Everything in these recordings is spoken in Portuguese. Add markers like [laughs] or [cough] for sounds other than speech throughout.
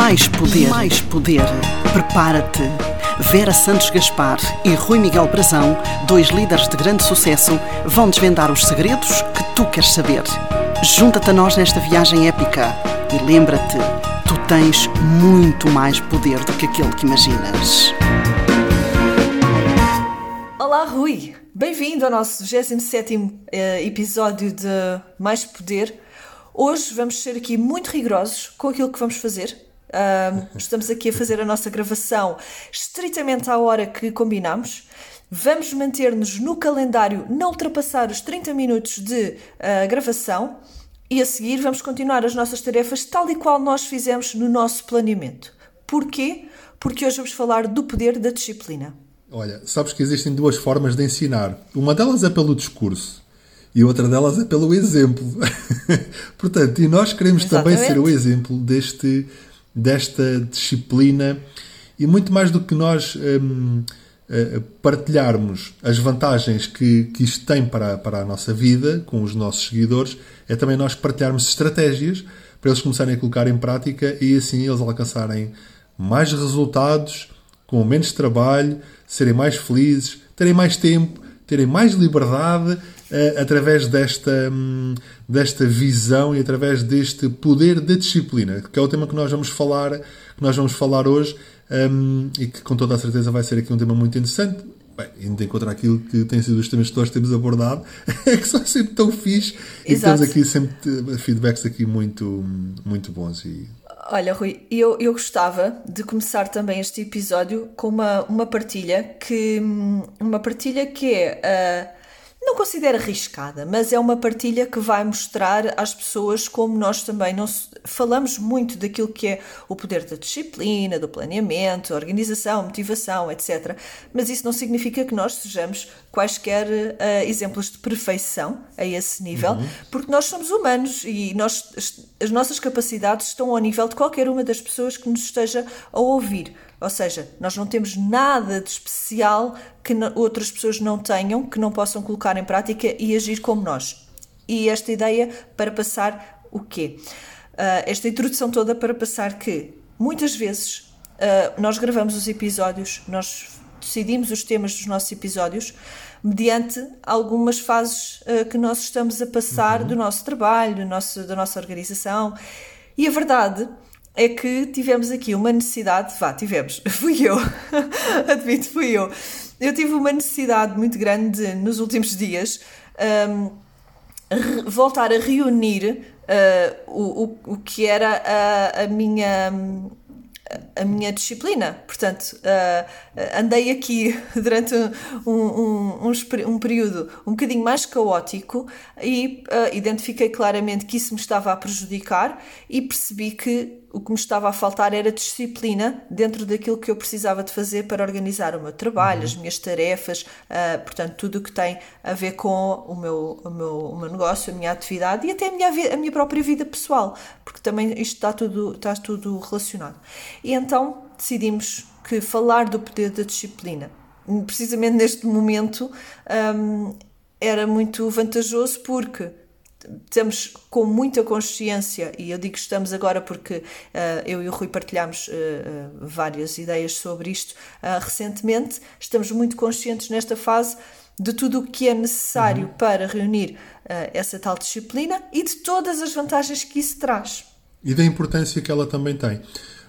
Mais poder. Mais poder. Prepara-te. Vera Santos Gaspar e Rui Miguel Brazão, dois líderes de grande sucesso, vão desvendar os segredos que tu queres saber. Junta-te a nós nesta viagem épica e lembra-te, tu tens muito mais poder do que aquele que imaginas. Olá, Rui! Bem-vindo ao nosso 27 eh, episódio de Mais Poder. Hoje vamos ser aqui muito rigorosos com aquilo que vamos fazer. Um, estamos aqui a fazer a nossa gravação estritamente à hora que combinamos. Vamos manter-nos no calendário, não ultrapassar os 30 minutos de uh, gravação e a seguir vamos continuar as nossas tarefas tal e qual nós fizemos no nosso planeamento. Porquê? Porque hoje vamos falar do poder da disciplina. Olha, sabes que existem duas formas de ensinar. Uma delas é pelo discurso e outra delas é pelo exemplo. [laughs] Portanto, e nós queremos Exatamente. também ser o exemplo deste desta disciplina e muito mais do que nós um, eh, partilharmos as vantagens que, que isto tem para, para a nossa vida com os nossos seguidores, é também nós partilharmos estratégias para eles começarem a colocar em prática e assim eles alcançarem mais resultados, com menos trabalho, serem mais felizes, terem mais tempo, terem mais liberdade uh, através desta, um, desta visão e através deste poder da disciplina, que é o tema que nós vamos falar, que nós vamos falar hoje um, e que com toda a certeza vai ser aqui um tema muito interessante. Bem, indo encontrar aquilo que tem sido os temas que nós temos abordado, [laughs] é que são sempre tão fixe e temos aqui sempre feedbacks aqui muito, muito bons e Olha, Rui, eu, eu gostava de começar também este episódio com uma, uma partilha que uma partilha que é uh, não considero arriscada, mas é uma partilha que vai mostrar às pessoas como nós também não falamos muito daquilo que é o poder da disciplina, do planeamento, organização, motivação, etc. Mas isso não significa que nós sejamos quaisquer uh, exemplos de perfeição a esse nível, uhum. porque nós somos humanos e nós, as nossas capacidades estão ao nível de qualquer uma das pessoas que nos esteja a ouvir. Ou seja, nós não temos nada de especial que outras pessoas não tenham, que não possam colocar em prática e agir como nós. E esta ideia para passar o quê? Uh, esta introdução toda para passar que muitas vezes uh, nós gravamos os episódios, nós decidimos os temas dos nossos episódios mediante algumas fases uh, que nós estamos a passar uhum. do nosso trabalho, do nosso, da nossa organização. E a verdade é que tivemos aqui uma necessidade, vá, tivemos, [laughs] fui eu, [laughs] admito, fui eu. Eu tive uma necessidade muito grande nos últimos dias um, voltar a reunir uh, o, o, o que era a, a minha a minha disciplina. Portanto, uh, andei aqui [laughs] durante um, um, um, um, período um bocadinho mais caótico e uh, identifiquei claramente que isso me estava a prejudicar e percebi que o que me estava a faltar era disciplina dentro daquilo que eu precisava de fazer para organizar o meu trabalho, uhum. as minhas tarefas, uh, portanto, tudo o que tem a ver com o meu, o, meu, o meu negócio, a minha atividade e até a minha, a minha própria vida pessoal, porque também isto está tudo, está tudo relacionado. E então decidimos que falar do poder da disciplina, precisamente neste momento, um, era muito vantajoso porque estamos com muita consciência, e eu digo que estamos agora porque uh, eu e o Rui partilhamos uh, uh, várias ideias sobre isto recentemente, estamos muito conscientes nesta fase de tudo o que é necessário uhum. para reunir essa tal disciplina e de todas as vantagens que isso traz. E da importância que ela também tem.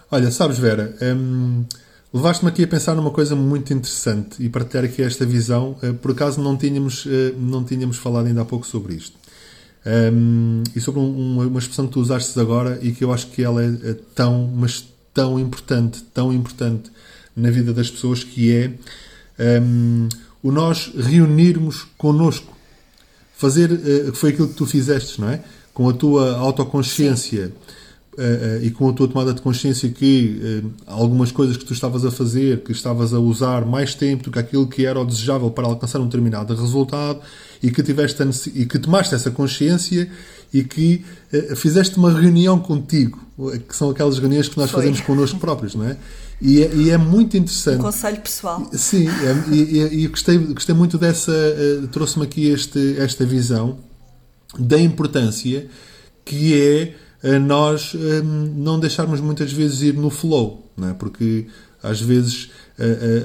Olha, sabes, Vera, um, levaste-me aqui a pensar numa coisa muito interessante e partilhar aqui esta visão. por acaso não tínhamos, não tínhamos falado ainda há pouco sobre isto. Um, e sobre um, uma expressão que tu usaste agora e que eu acho que ela é, é, tão, mas tão importante, tão importante na vida das pessoas, que é um, o nós reunirmos connosco. Fazer, uh, foi aquilo que tu fizeste, não é? Com a tua autoconsciência. Sim uh, e com a tua tomada de consciência que uh, algumas coisas que tu estavas a fazer, que estavas a usar mais tempo do que aquilo que era o desejável para alcançar um determinado resultado e que tiveste e que tomaste essa consciência e que uh, fizeste uma reunião contigo, que são aquelas reuniões que nós Foi. fazemos connosco próprios, não é? E é, e é, muito interessante. Um conselho pessoal. Sim, é, e, e, gostei, gostei muito dessa. trouxe-me aqui este, esta visão da importância que é nós não deixarmos muitas vezes ir no flow, não é? porque às vezes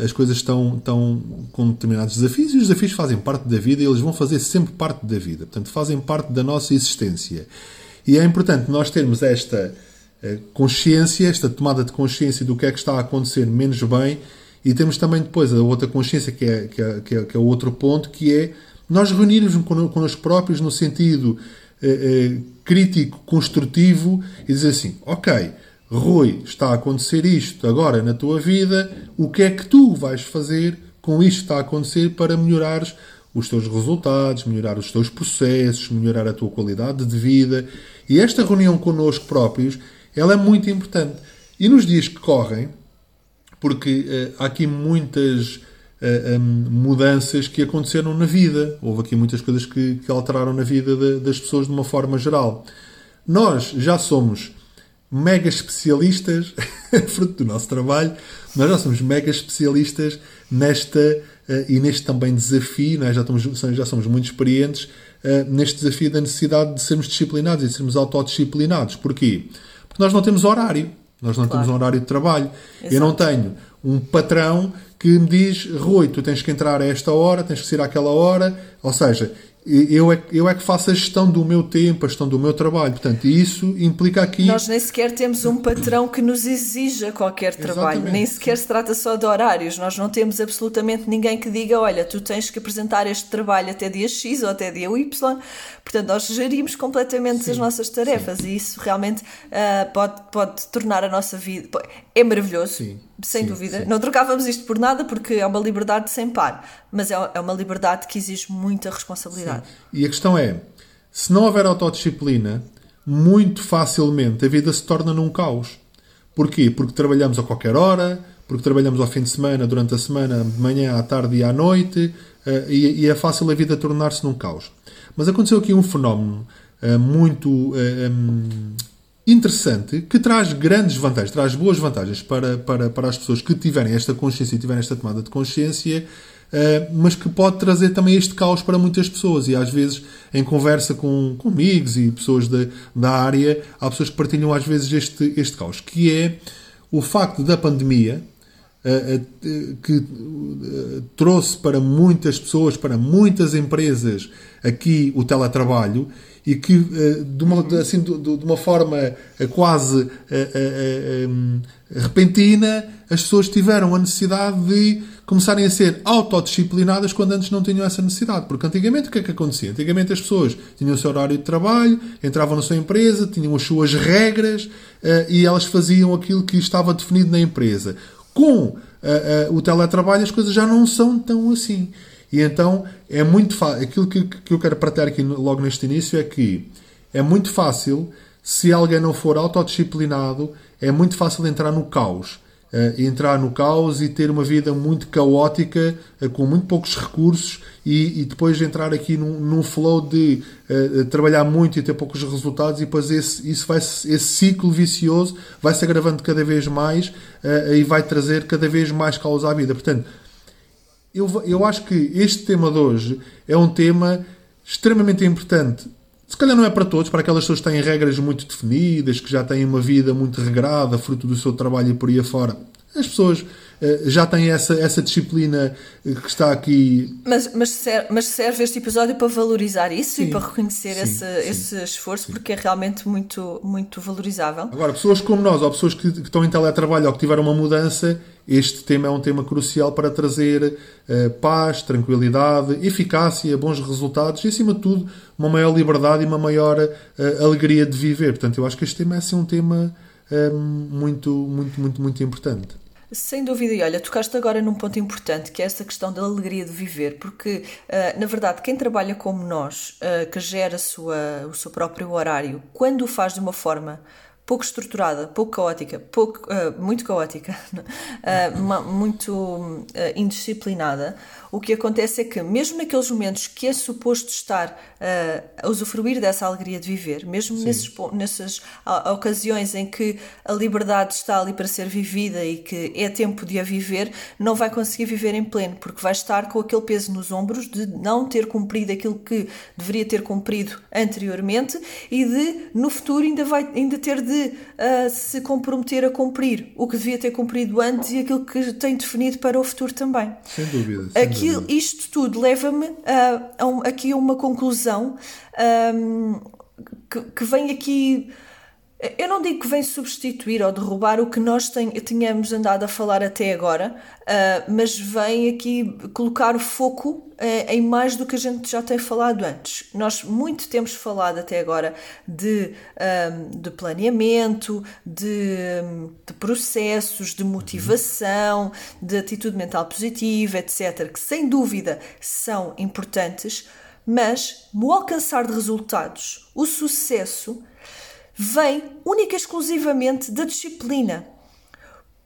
as coisas estão, estão com determinados desafios e os desafios fazem parte da vida e eles vão fazer sempre parte da vida, portanto, fazem parte da nossa existência. E é importante nós termos esta consciência, esta tomada de consciência do que é que está a acontecer menos bem e temos também depois a outra consciência que é, que é, que é, que é o outro ponto, que é nós reunirmos connosco próprios no sentido eh, eh, crítico, construtivo e dizer assim: ok, Rui, está a acontecer isto agora na tua vida, o que é que tu vais fazer com isto que está a acontecer para melhorares os teus resultados, melhorar os teus processos, melhorar a tua qualidade de vida. E esta reunião connosco próprios, ela é muito importante. E nos dias que correm, porque uh, há aqui muitas uh, um, mudanças que aconteceram na vida. Houve aqui muitas coisas que, que alteraram na vida de, das pessoas de uma forma geral. Nós já somos mega especialistas, [laughs] fruto do nosso trabalho, nós já somos mega especialistas nesta uh, e neste também desafio, nós já, estamos, já somos muito experientes uh, neste desafio da necessidade de sermos disciplinados e de sermos autodisciplinados. Porquê? Porque nós não temos horário. Nós não claro. temos um horário de trabalho. Exato. Eu não tenho um patrão que me diz, Rui, tu tens que entrar a esta hora, tens que sair àquela hora. Ou seja, eu é, eu é que faço a gestão do meu tempo, a gestão do meu trabalho. Portanto, isso implica aqui. Nós nem sequer temos um patrão que nos exija qualquer trabalho, Exatamente. nem sequer se trata só de horários. Nós não temos absolutamente ninguém que diga: olha, tu tens que apresentar este trabalho até dia X ou até dia Y. Portanto, nós gerimos completamente sim, as nossas tarefas sim. e isso realmente uh, pode, pode tornar a nossa vida. É maravilhoso. Sim sem dúvida. Não trocávamos isto por nada porque é uma liberdade sem par, mas é, é uma liberdade que exige muita responsabilidade. Sim. E a questão é: se não houver autodisciplina, muito facilmente a vida se torna num caos. Porquê? Porque trabalhamos a qualquer hora, porque trabalhamos ao fim de semana, durante a semana, de manhã, à tarde e à noite, uh, e, e, é fácil a vida tornar-se num caos. Mas aconteceu aqui um fenómeno uh, muito um, interessante que traz grandes vantagens, traz boas vantagens para, para, para as pessoas que tiverem esta consciência e tiverem esta tomada de consciência, mas que pode trazer também este caos para muitas pessoas. E às vezes, em conversa com, com amigos e pessoas da, da área, há pessoas que partilham às vezes este, este caos, que é o facto da pandemia. Uh, uh, que trouxe para muitas pessoas, para muitas empresas aqui o teletrabalho e que eh, de uma, assim, de, de uma forma eh, quase eh, repentina as pessoas tiveram a necessidade de começarem a ser autodisciplinadas quando antes não tinham essa necessidade. Porque antigamente o que é que acontecia? Antigamente as pessoas tinham o seu horário de trabalho, entravam na sua empresa, tinham as suas regras e elas faziam aquilo que estava definido na empresa. Com o teletrabalho as coisas já não são tão assim. E então é muito fácil. Aquilo que, que eu quero partilhar aqui logo neste início é que é muito fácil, se alguém não for autodisciplinado, é muito fácil entrar no caos. Uh, entrar no caos e ter uma vida muito caótica, uh, com muito poucos recursos, e, e depois entrar aqui num, num flow de uh, trabalhar muito e ter poucos resultados, e depois esse, isso vai, esse ciclo vicioso vai se agravando cada vez mais e vai trazer cada vez mais caos à vida. Portanto, eu, eu acho que este tema de hoje é um tema extremamente importante. Se calhar não é para todos, para aquelas pessoas que têm regras muito definidas, que já têm uma vida muito regrada, fruto do seu trabalho e por aí afora. As pessoas já têm essa, essa disciplina que está aqui. Mas, mas, serve, mas serve este episódio para valorizar isso sim, e para reconhecer sim, esse, sim, esse esforço, porque é realmente muito, muito valorizável. Agora, pessoas como nós, ou pessoas que, que estão em teletrabalho ou que tiveram uma mudança, este tema é um tema crucial para trazer uh, paz, tranquilidade, eficácia, bons resultados e, acima de tudo, uma maior liberdade e uma maior uh, alegria de viver. Portanto, eu acho que este tema é assim, um tema muito, muito, muito, muito importante. Sem dúvida, e olha, tocaste agora num ponto importante que é essa questão da alegria de viver, porque uh, na verdade quem trabalha como nós, uh, que gera sua, o seu próprio horário, quando o faz de uma forma pouco estruturada, pouco caótica, pouco, uh, muito caótica, [laughs] muito indisciplinada, o que acontece é que, mesmo naqueles momentos que é suposto estar a usufruir dessa alegria de viver, mesmo nesses, nessas ocasiões em que a liberdade está ali para ser vivida e que é tempo de a viver, não vai conseguir viver em pleno, porque vai estar com aquele peso nos ombros de não ter cumprido aquilo que deveria ter cumprido anteriormente e de, no futuro, ainda, vai, ainda ter de de uh, se comprometer a cumprir o que devia ter cumprido antes e aquilo que tem definido para o futuro também. Sem dúvida. Sem Dúvida. Isto tudo leva-me a, a um, aqui a uma conclusão um, que, que vem aqui eu não digo que vem substituir ou derrubar o que nós tenhamos andado a falar até agora, uh, mas vem aqui colocar o foco uh, em mais do que a gente já tem falado antes. Nós muito temos falado até agora de, um, de planeamento, de, de, processos, de motivação, de atitude mental positiva, etc., que sem dúvida são importantes, mas no alcançar de resultados, o sucesso vem única e exclusivamente da disciplina.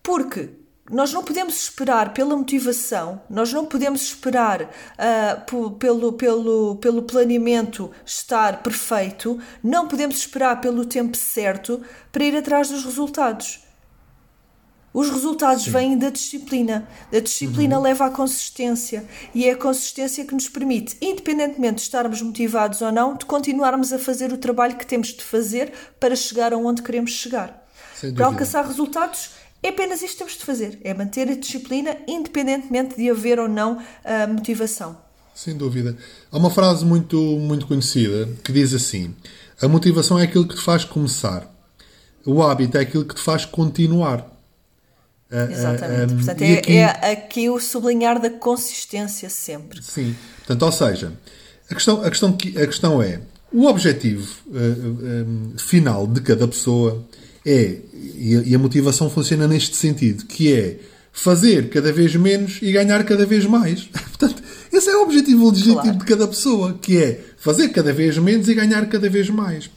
Porque nós não podemos esperar pela motivação, nós não podemos esperar uh, pelo, pelo, pelo planeamento estar perfeito, não podemos esperar pelo tempo certo para ir atrás dos resultados. Os resultados Sim. vêm da disciplina. A disciplina uhum. leva à consistência e é a consistência que nos permite, independentemente de estarmos motivados ou não, de continuarmos a fazer o trabalho que temos de fazer para chegar aonde queremos chegar. Para alcançar resultados, é apenas isto que temos de fazer: é manter a disciplina, independentemente de haver ou não a motivação. Sem dúvida. Há uma frase muito, muito conhecida que diz assim: A motivação é aquilo que te faz começar, o hábito é aquilo que te faz continuar. Exatamente. Um, Portanto, é, aqui... é, aqui o sublinhar da consistência sempre. Sim. Portanto, ou seja, a questão, a questão, a questão é o objetivo uh, um, final de cada pessoa é, e a motivação funciona neste sentido, que é fazer cada vez menos e ganhar cada vez mais. [laughs] Portanto, esse é o objetivo legítimo claro. de cada pessoa, que é fazer cada vez menos e ganhar cada vez mais.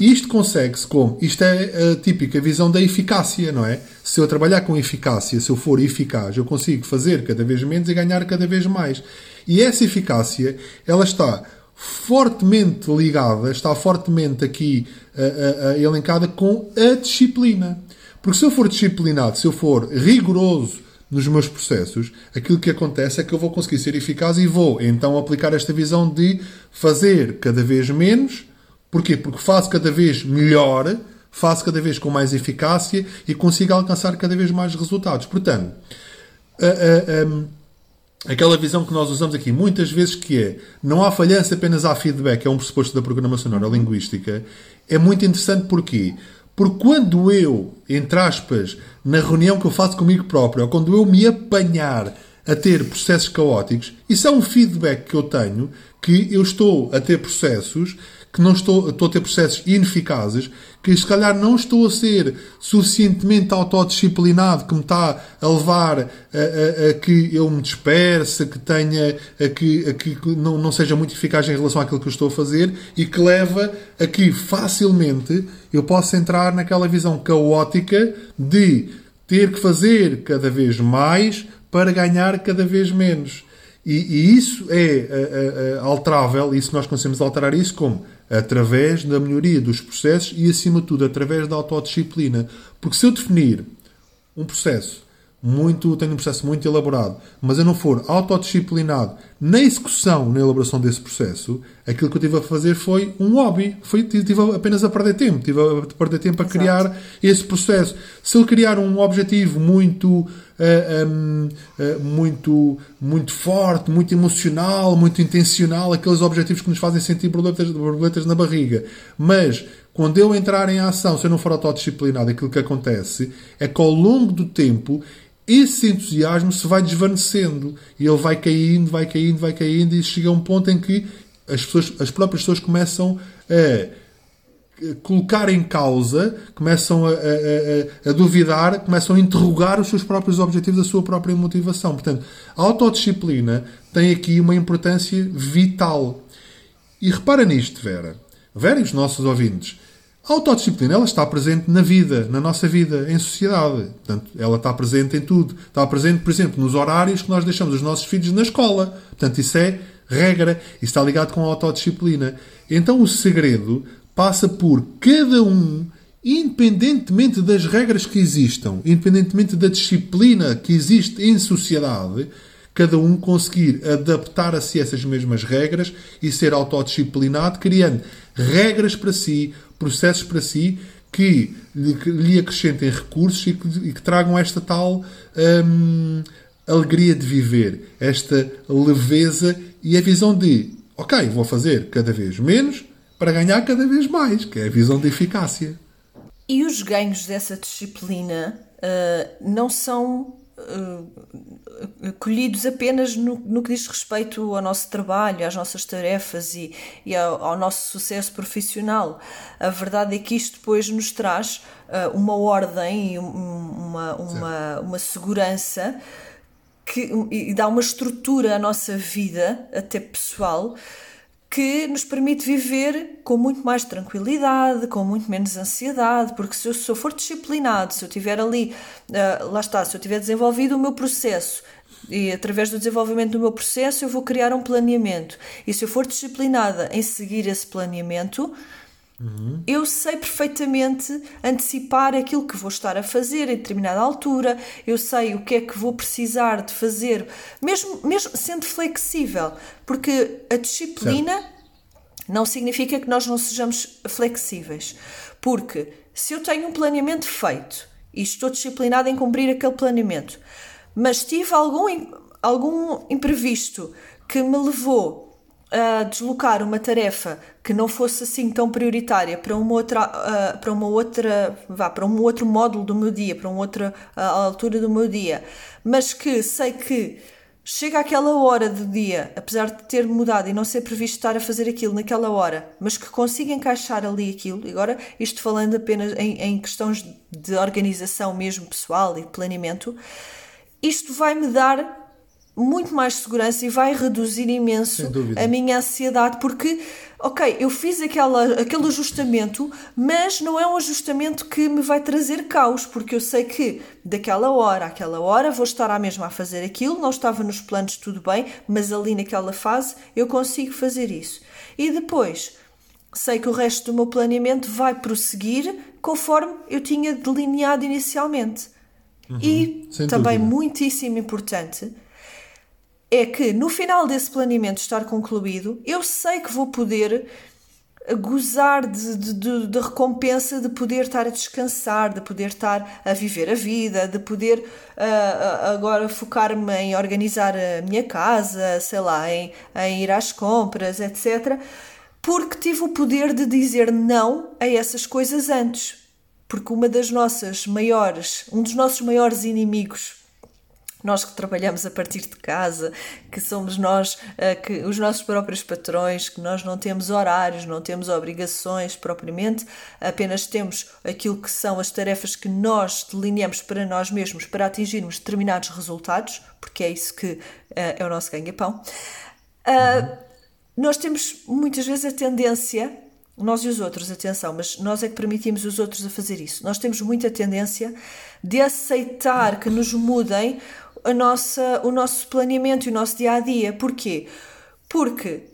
Isto consegue-se como? Isto é a típica visão da eficácia, não é? Se eu trabalhar com eficácia, se eu for eficaz, eu consigo fazer cada vez menos e ganhar cada vez mais. E essa eficácia, ela está fortemente ligada, está fortemente aqui uh, uh, uh, elencada com a disciplina. Porque se eu for disciplinado, se eu for rigoroso nos meus processos, aquilo que acontece é que eu vou conseguir ser eficaz e vou então aplicar esta visão de fazer cada vez menos Porquê? Porque faço cada vez melhor, faço cada vez com mais eficácia e consigo alcançar cada vez mais resultados. Portanto, a, a, a, aquela visão que nós usamos aqui muitas vezes que é não há falhança, apenas há feedback, é um pressuposto da programação neurolinguística, é muito interessante porquê? Porque quando eu, entre aspas, na reunião que eu faço comigo próprio, ou quando eu me apanhar a ter processos caóticos, isso é um feedback que eu tenho, que eu estou a ter processos que não estou, estou a ter processos ineficazes, que se calhar não estou a ser suficientemente autodisciplinado, que me está a levar a, a, a que eu me disperse, que tenha, a que, a que não, não seja muito eficaz em relação àquilo que eu estou a fazer e que leva a que facilmente eu possa entrar naquela visão caótica de ter que fazer cada vez mais para ganhar cada vez menos. E, e isso é alterável, isso nós conseguimos alterar isso como através da melhoria dos processos e, acima de tudo, através da autodisciplina. Porque se eu definir um processo muito, tenho um processo muito elaborado, mas eu não for autodisciplinado na execução, na elaboração desse processo, aquilo que eu tive a fazer foi um hobby. Foi, tive apenas a perder tempo. Tive a perder tempo a Exato. criar esse processo. Se eu criar um objetivo muito muito, muito forte, muito emocional, muito intencional, aqueles objetivos que nos fazem sentir borboletas, borboletas na barriga. Mas quando eu entrar em ação, se eu não for autodisciplinado, aquilo que acontece é que ao longo do tempo esse entusiasmo se vai desvanecendo e ele vai caindo, vai caindo, vai caindo e chega a um ponto em que as, pessoas, as próprias pessoas começam a colocar em causa, começam a, a, a, duvidar, começam a interrogar os seus próprios objetivos, a sua própria motivação. Portanto, a autodisciplina tem aqui uma importância vital. E repara nisto, Vera. Vera e os nossos ouvintes. A autodisciplina ela está presente na vida, na nossa vida, em sociedade. Portanto, ela está presente em tudo. Está presente, por exemplo, nos horários que nós deixamos os nossos filhos na escola. Portanto, isso é regra. Isso está ligado com a autodisciplina. Então, o segredo passa por cada um, independentemente das regras que existam, independentemente da disciplina que existe em sociedade, cada um conseguir adaptar a si essas mesmas regras e ser autodisciplinado, criando regras para si, processos para si que lhe, acrescentem recursos e que, e que tragam esta tal hum, alegria de viver, esta leveza e a visão de, ok, vou fazer cada vez menos para ganhar cada vez mais, que é a visão de eficácia. E os ganhos dessa disciplina uh, não são uh, colhidos apenas no, no, que diz respeito ao nosso trabalho, às nossas tarefas e, e ao, ao, nosso sucesso profissional. A verdade é que isto depois nos traz uh, uma ordem e uma, uma, uma segurança que, e dá uma estrutura à nossa vida, até pessoal, que nos permite viver com muito mais tranquilidade, com muito menos ansiedade, porque se eu, se eu for disciplinado, se eu tiver ali, uh, lá está, se eu tiver desenvolvido o meu processo e através do desenvolvimento do meu processo eu vou criar um planeamento. E se eu for disciplinada em seguir esse planeamento, Uhum. Eu sei perfeitamente antecipar aquilo que vou estar a fazer em determinada altura, eu sei o que é que vou precisar de fazer, mesmo, mesmo sendo flexível, porque a disciplina certo. não significa que nós não sejamos flexíveis, porque se eu tenho um planeamento feito e estou disciplinada em cumprir aquele planeamento, mas tive algum, algum imprevisto que me levou deslocar uma tarefa que não fosse assim tão prioritária para uma outra uh, para uma outra vá para um outro módulo do meu dia para uma outra uh, altura do meu dia mas que sei que chega aquela hora do dia apesar de ter mudado e não ser previsto estar a fazer aquilo naquela hora mas que consiga encaixar ali aquilo agora isto falando apenas em, em questões de organização mesmo pessoal e de planeamento isto vai me dar muito mais segurança e vai reduzir imenso a minha ansiedade, porque, ok, eu fiz aquela, aquele ajustamento, mas não é um ajustamento que me vai trazer caos, porque eu sei que daquela hora àquela hora vou estar à mesma a fazer aquilo, não estava nos planos tudo bem, mas ali naquela fase eu consigo fazer isso. E depois sei que o resto do meu planeamento vai prosseguir conforme eu tinha delineado inicialmente. Uhum, e também dúvida. muitíssimo importante é que no final desse planeamento estar concluído, eu sei que vou poder gozar de, de, de, de, recompensa de poder estar a descansar, de poder estar a viver a vida, de poder uh, agora focar-me em organizar a minha casa, sei lá, em, em ir às compras, etc. Porque tive o poder de dizer não a essas coisas antes. Porque uma das nossas maiores, um dos nossos maiores inimigos nós que trabalhamos a partir de casa, que somos nós, uh, que os nossos próprios patrões, que nós não temos horários, não temos obrigações propriamente, apenas temos aquilo que são as tarefas que nós delineamos para nós mesmos para atingirmos determinados resultados, porque é isso que uh, é o nosso ganha-pão. Uh, nós temos muitas vezes a tendência, nós e os outros, atenção, mas nós é que permitimos os outros a fazer isso. Nós temos muita tendência de aceitar que nos mudem a nossa, o nosso planeamento e o nosso dia a dia. Porquê? Porque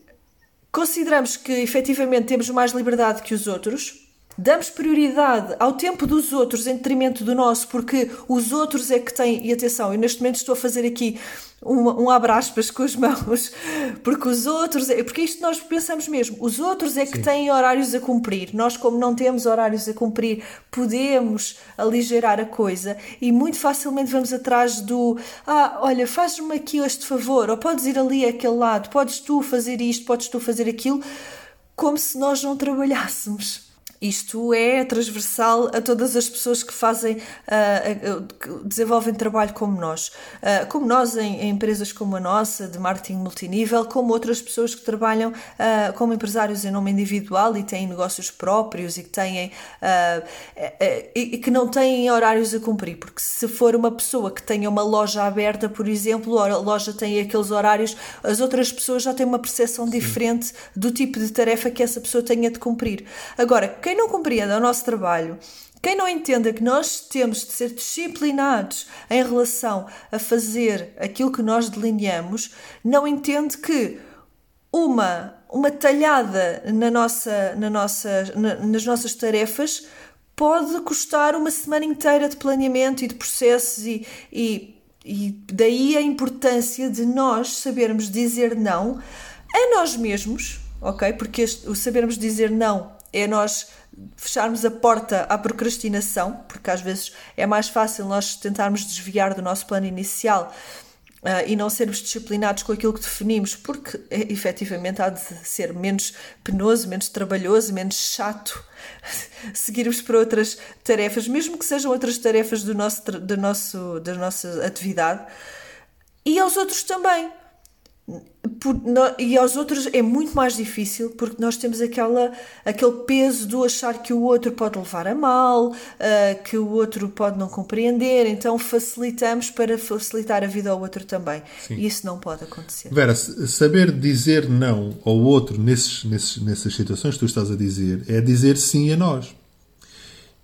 consideramos que efetivamente temos mais liberdade que os outros, damos prioridade ao tempo dos outros em detrimento do nosso, porque os outros é que têm, e atenção, eu neste momento estou a fazer aqui um, um abraspas com as mãos, [laughs] porque os outros, é, porque isto nós pensamos mesmo, os outros é que Sim. têm horários a cumprir, nós como não temos horários a cumprir, podemos aligerar a coisa e muito facilmente vamos atrás do, ah, olha, faz-me aqui este favor, ou podes ir ali àquele lado, podes tu fazer isto, podes tu fazer aquilo, como se nós não trabalhássemos. Isto é transversal a todas as pessoas que fazem, uh, que desenvolvem trabalho como nós. Uh, como nós em, em, empresas como a nossa, de marketing multinível, como outras pessoas que trabalham uh, como empresários em nome individual e têm negócios próprios e que, têm, e que não têm horários a cumprir. Porque se for uma pessoa que tenha uma loja aberta, por exemplo, a loja tem aqueles horários, as outras pessoas já têm uma percepção diferente do tipo de tarefa que essa pessoa tenha de cumprir. Agora, quem não compreenda o nosso trabalho, quem não entenda que nós temos de ser disciplinados em relação a fazer aquilo que nós delineamos, não entende que uma, uma talhada na nossa, na nossa, na, nas nossas tarefas pode custar uma semana inteira de planeamento e de processos e, e, e daí a importância de nós sabermos dizer não a nós mesmos, ok? Porque este, o sabermos dizer não é nós fecharmos a porta à procrastinação, porque às vezes é mais fácil nós tentarmos desviar do nosso plano inicial Uh, e não sermos disciplinados com aquilo que definimos, porque é, efetivamente há de ser menos penoso, menos trabalhoso, menos chato [laughs] seguirmos para outras tarefas, mesmo que sejam outras tarefas do nosso, do nosso, da nossa atividade, e aos outros também. Por, no, e aos outros é muito mais difícil porque nós temos aquela, aquele peso do achar que o outro pode levar a mal, uh, que o outro pode não compreender, então facilitamos para facilitar a vida ao outro também. Sim. E isso não pode acontecer. Vera, saber dizer não ao outro nesses, nesses, nessas situações que tu estás a dizer é dizer sim a nós.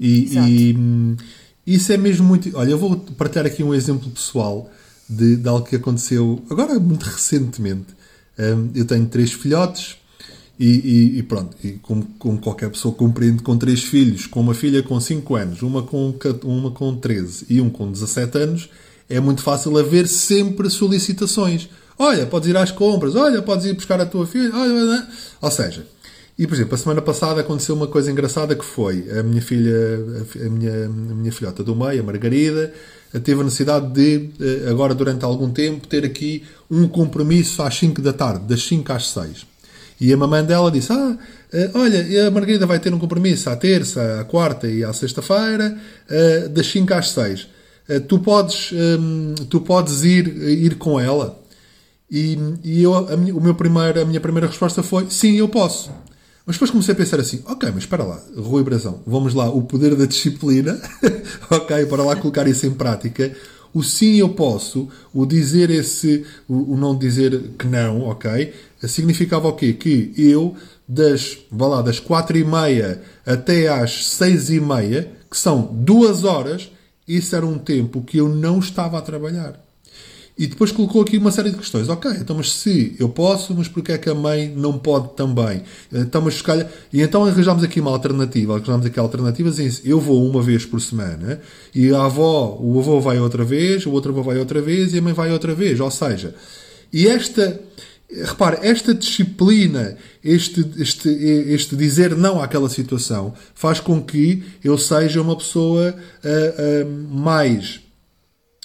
E, e hum, isso é mesmo muito. Olha, eu vou partilhar aqui um exemplo pessoal de, de algo que aconteceu agora muito recentemente. Um, eu tenho três filhotes e, e, e pronto, e como, como, qualquer pessoa compreende, com três filhos, com uma filha com 5 anos, uma com, uma com 13 e um com 17 anos, é muito fácil haver sempre solicitações. Olha, podes ir às compras, olha, podes ir buscar a tua filha, olha, ou seja, e por exemplo, a semana passada aconteceu uma coisa engraçada que foi a minha filha, a minha, a minha filhota do meio, a Margarida, teve a necessidade de, eh, agora durante algum tempo, ter aqui um compromisso às 5 da tarde, das 5 às 6. E a mamãe dela disse: Ah, eh, olha, a Margarida vai ter um compromisso à terça, à quarta e à sexta-feira, eh, das 5 às 6. Tu podes, ehm, tu podes ir, ir com ela? E, e eu, a, minha, o meu primeiro, a minha primeira resposta foi: Sim, eu posso. Mas depois comecei a pensar assim, ok, mas espera lá, Rui Brazão, vamos lá, o poder da disciplina, [laughs] ok, para lá colocar isso em prática, o sim eu posso, o dizer esse, o, o não dizer que não, ok, significava o quê? Que eu, das, vá lá, das quatro e meia até às seis e meia, que são duas horas, isso era um tempo que eu não estava a trabalhar. E depois colocou aqui uma série de questões. Ok, então, mas se eu posso, mas porquê é que a mãe não pode também? Então, mas calhar... E então arranjámos aqui uma alternativa. Arranjámos aqui alternativas em eu vou uma vez por semana e a avó, o avô vai outra vez, o outro avô vai outra vez e a mãe vai outra vez. Ou seja, e esta. Repare, esta disciplina, este, este, este dizer não àquela situação, faz com que eu seja uma pessoa uh, uh, mais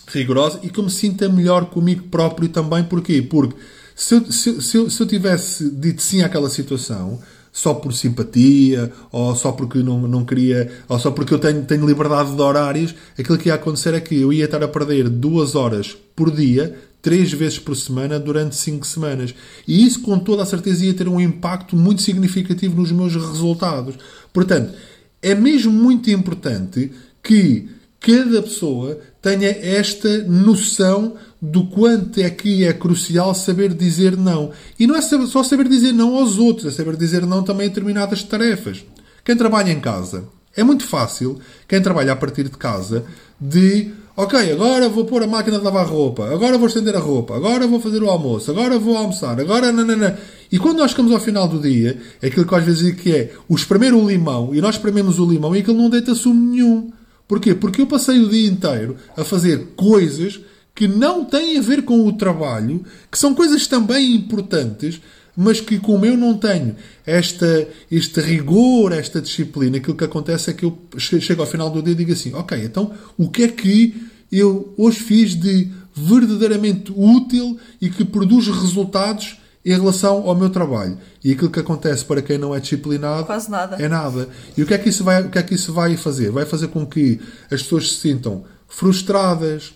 rigorosa e que eu me sinta melhor comigo próprio também. Porquê? Porque se eu, se, se, eu, se eu tivesse dito sim àquela situação, só por simpatia, ou só porque não, não queria, ou só porque eu tenho, tenho liberdade de horários, aquilo que ia acontecer é que eu ia estar a perder duas horas por dia, três vezes por semana, durante cinco semanas. E isso, com toda a certeza, ia ter um impacto muito significativo nos meus resultados. Portanto, é mesmo muito importante que cada pessoa tenha esta noção do quanto é que é crucial saber dizer não. E não é só saber dizer não aos outros, é saber dizer não também a determinadas tarefas. Quem trabalha em casa, é muito fácil, quem trabalha a partir de casa, de ok, agora vou pôr a máquina de lavar roupa, agora vou estender a roupa, agora vou fazer o almoço, agora vou almoçar, agora nanana. E quando nós chegamos ao final do dia, é aquilo que às vezes digo que é o espremer o limão, e nós esprememos o limão e aquilo não deita sumo nenhum. Porquê? Porque eu passei o dia inteiro a fazer coisas que não têm a ver com o trabalho, que são coisas também importantes, mas que como eu não tenho esta, este rigor, esta disciplina, aquilo que acontece é que eu chego ao final do dia e digo assim, ok, então o que é que eu hoje fiz de verdadeiramente útil e que produz resultados em relação ao meu trabalho. E aquilo que acontece para quem não é disciplinado Quase nada. é nada. E o que é que isso vai, o que é que isso vai fazer? Vai fazer com que as pessoas se sintam frustradas,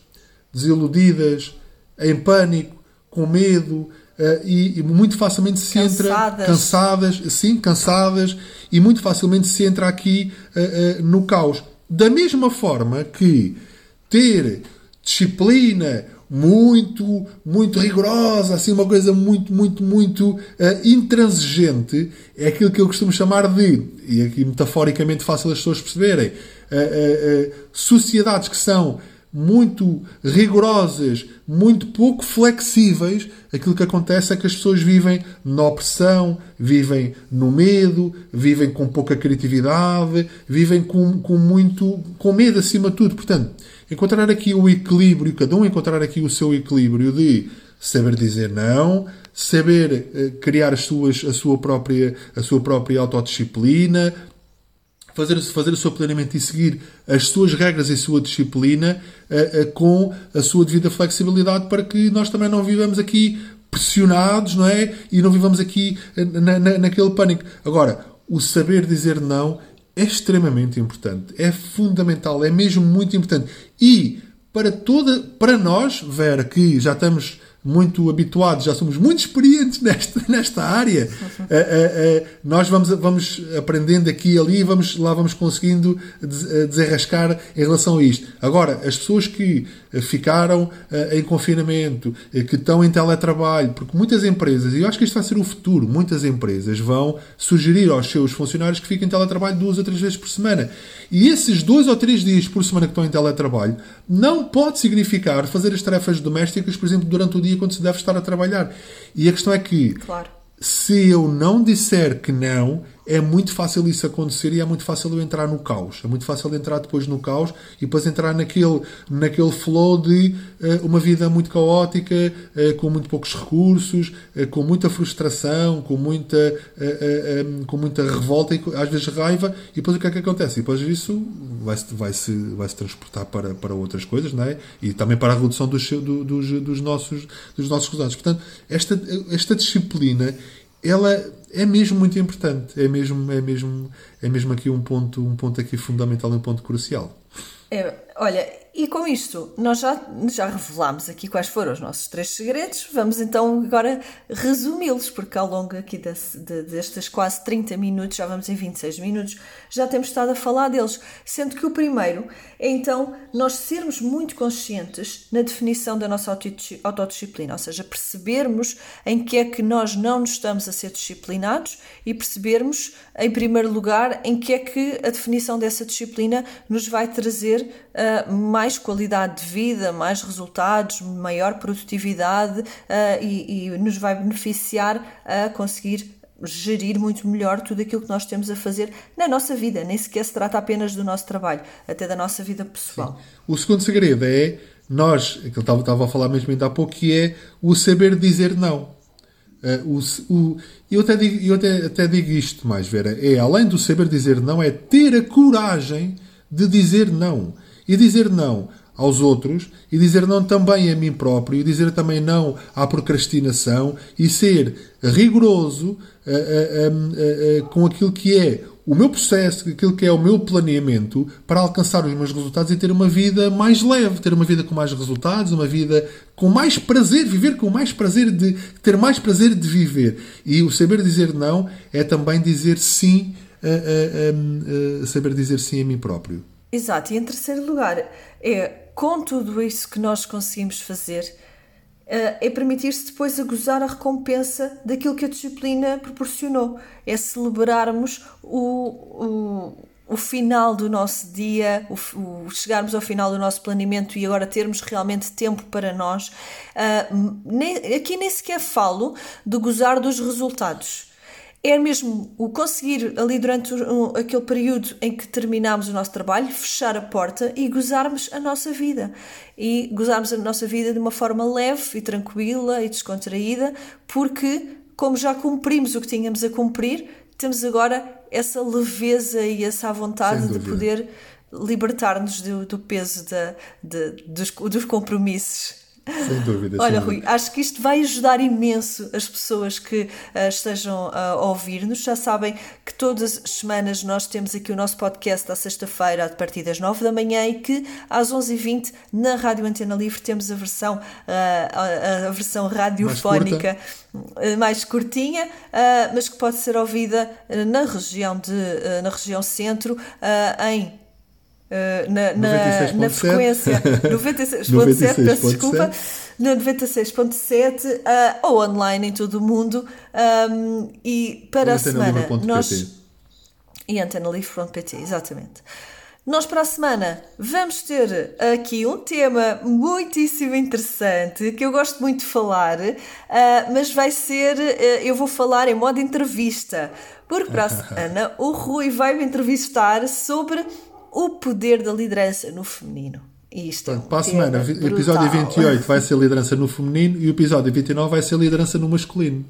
desiludidas, em pânico, com medo, Uh, e, e, muito facilmente se cansadas. entra cansadas, sim, cansadas, e muito facilmente se entra aqui uh, uh, no caos. Da mesma forma que ter disciplina, muito, muito rigorosa, assim, uma coisa muito, muito, muito uh, intransigente, é aquilo que eu costumo chamar de, e aqui metaforicamente fácil as pessoas perceberem, uh, uh, sociedades que são muito rigorosas, muito pouco flexíveis, aquilo que acontece é que as pessoas vivem na opressão, vivem no medo, vivem com pouca criatividade, vivem com, com muito com medo acima de tudo. Portanto, encontrar aqui o equilíbrio, cada um encontrar aqui o seu equilíbrio de saber dizer não, saber uh, criar as suas, a, sua própria, a sua própria autodisciplina, fazer, fazer o seu planeamento e seguir as suas regras e a sua disciplina uh, uh, com a sua devida flexibilidade para que nós também não vivamos aqui pressionados, não é? E não vivamos aqui na, na, naquele pânico. Agora, o saber dizer não é extremamente importante, é fundamental, é mesmo muito importante. E para toda, para nós, Vera, que já estamos muito habituados, já somos muito experientes nesta, [laughs] nesta área, uh, uh, uh, nós vamos, vamos aprendendo aqui e ali, vamos, lá vamos conseguindo desenrascar em relação a isto. Agora, as pessoas que ficaram em confinamento, que estão em teletrabalho, porque muitas empresas, e eu acho que isto vai ser o futuro, muitas empresas vão sugerir aos seus funcionários que fiquem em teletrabalho duas ou três vezes por semana. E esses dois ou três dias por semana que estão em teletrabalho não pode significar fazer as tarefas domésticas, por exemplo, durante o dia quando se deve estar a trabalhar. E a questão é que claro. se eu não disser que não, é muito fácil isso acontecer e é muito fácil eu entrar no caos. É muito fácil entrar depois no caos e depois entrar naquele, naquele flow de uh, uma vida muito caótica, uh, com muito poucos recursos, uh, com muita frustração, com muita, um, com muita revolta e às vezes raiva. E depois o que é que acontece? E depois isso vai-se vai -se, vai -se transportar para, para outras coisas não é? e também para a redução dos, do, dos, dos, nossos, dos nossos resultados. Portanto, esta, esta disciplina ela é mesmo muito importante. É mesmo, é mesmo, é mesmo aqui um ponto, um ponto aqui fundamental, um ponto crucial. É, olha, e com isto, nós já, já revelámos aqui quais foram os nossos três segredos. Vamos então agora resumi-los, porque ao longo aqui desse, de, destes quase 30 minutos, já vamos em 26 minutos, já temos estado a falar deles. Sendo que o primeiro é então nós sermos muito conscientes na definição da nossa autodisciplina, ou seja, percebermos em que é que nós não nos estamos a ser disciplinados e percebermos, em primeiro lugar, em que é que a definição dessa disciplina nos vai trazer uh, mais qualidade de vida, mais resultados, maior produtividade uh, e, e nos vai beneficiar a conseguir gerir muito melhor tudo aquilo que nós temos a fazer na nossa vida. Nem sequer se trata apenas do nosso trabalho, até da nossa vida pessoal. Sim. O segundo segredo é nós, que eu estava a falar mesmo ainda há pouco, que é o saber dizer não. Uh, o, o, eu até digo, eu até, até digo isto mais, Vera, é além do saber dizer não, é ter a coragem de dizer não. E dizer não aos outros e dizer não também a mim próprio e dizer também não à procrastinação e ser rigoroso uh, uh, uh, com aquilo que é o meu processo, aquilo que é o meu planeamento para alcançar os meus resultados e ter uma vida mais leve, ter uma vida com mais resultados, uma vida com mais prazer, viver com mais prazer de ter mais prazer de viver. E o saber dizer não é também dizer sim, saber dizer sim a mim próprio. Exato, e em terceiro lugar, é com tudo isso que nós conseguimos fazer, eh, é permitir-se depois a gozar a recompensa daquilo que a disciplina proporcionou. É celebrarmos o, o, o final do nosso dia, o, o, chegarmos ao final do nosso planeamento e agora termos realmente tempo para nós. Uh, nem, aqui nem sequer falo de gozar dos resultados é mesmo o conseguir ali durante um, aquele período em que terminamos o nosso trabalho, fechar a porta e gozarmos a nossa vida. E gozarmos a nossa vida de uma forma leve e tranquila e descontraída, porque, como já cumprimos o que tínhamos a cumprir, temos agora essa leveza e essa vontade de poder libertar-nos do, do, peso de, de, dos, dos compromissos sem dúvida. Olha, sem Rui, acho que isto vai ajudar imenso as pessoas que uh, estejam uh, a ouvir-nos. Já sabem que todas as semanas nós temos aqui o nosso podcast à sexta-feira, a partir das 9 da manhã, e que às 11h20 na Rádio Antena Livre temos a versão, uh, a, a, versão radiofónica mais, mais curtinha, mas que pode ser ouvida na região, de, na região centro em Uh, na, na, na, frequência [laughs] 96.7, peço desculpa, na 96.7 uh, ou online em todo o mundo. Um, e para a semana, nós. E antenalivre.pt, exatamente. Nós para a semana vamos ter aqui um tema muitíssimo interessante que eu gosto muito de falar, uh, mas vai ser, uh, eu vou falar em modo entrevista, porque para a [laughs] semana o Rui vai me entrevistar sobre o poder da liderança no feminino. E isto é um para a semana, o episódio 28 vai ser liderança no feminino e o episódio 29 vai ser liderança no masculino.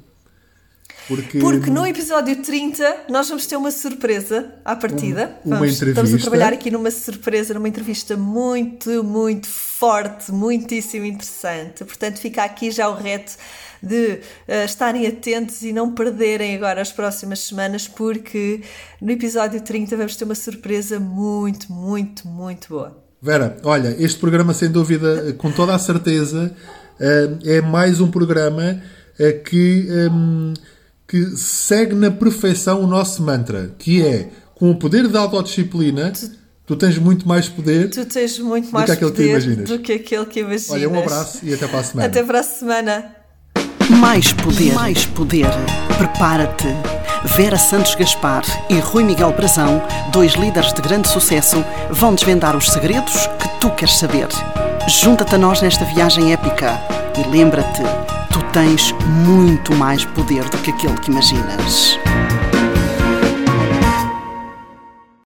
Porque, Porque no episódio 30 nós vamos ter uma surpresa à partida. Um, uma vamos, entrevista. Estamos a trabalhar aqui numa surpresa, numa entrevista muito, muito forte, muitíssimo interessante. Portanto, fica aqui já o reto de uh, estarem atentos e não perderem agora as próximas semanas, porque no episódio 30 vamos ter uma surpresa muito, muito, muito boa. Vera, olha, este programa, sem dúvida, com toda a certeza, uh, é mais um programa uh, que. Um, que segue na perfeição o nosso mantra, que é com o poder da autodisciplina. Tu, tu tens muito mais poder. Tu tens muito mais do que poder do que aquele que imaginas. Olha, um abraço e até para a semana. Até para a semana. Mais poder, mais poder. Prepara-te. Vera Santos Gaspar e Rui Miguel Brazão, dois líderes de grande sucesso, vão desvendar os segredos que tu queres saber. Junta-te a nós nesta viagem épica e lembra-te tu tens muito mais poder do que aquele que imaginas.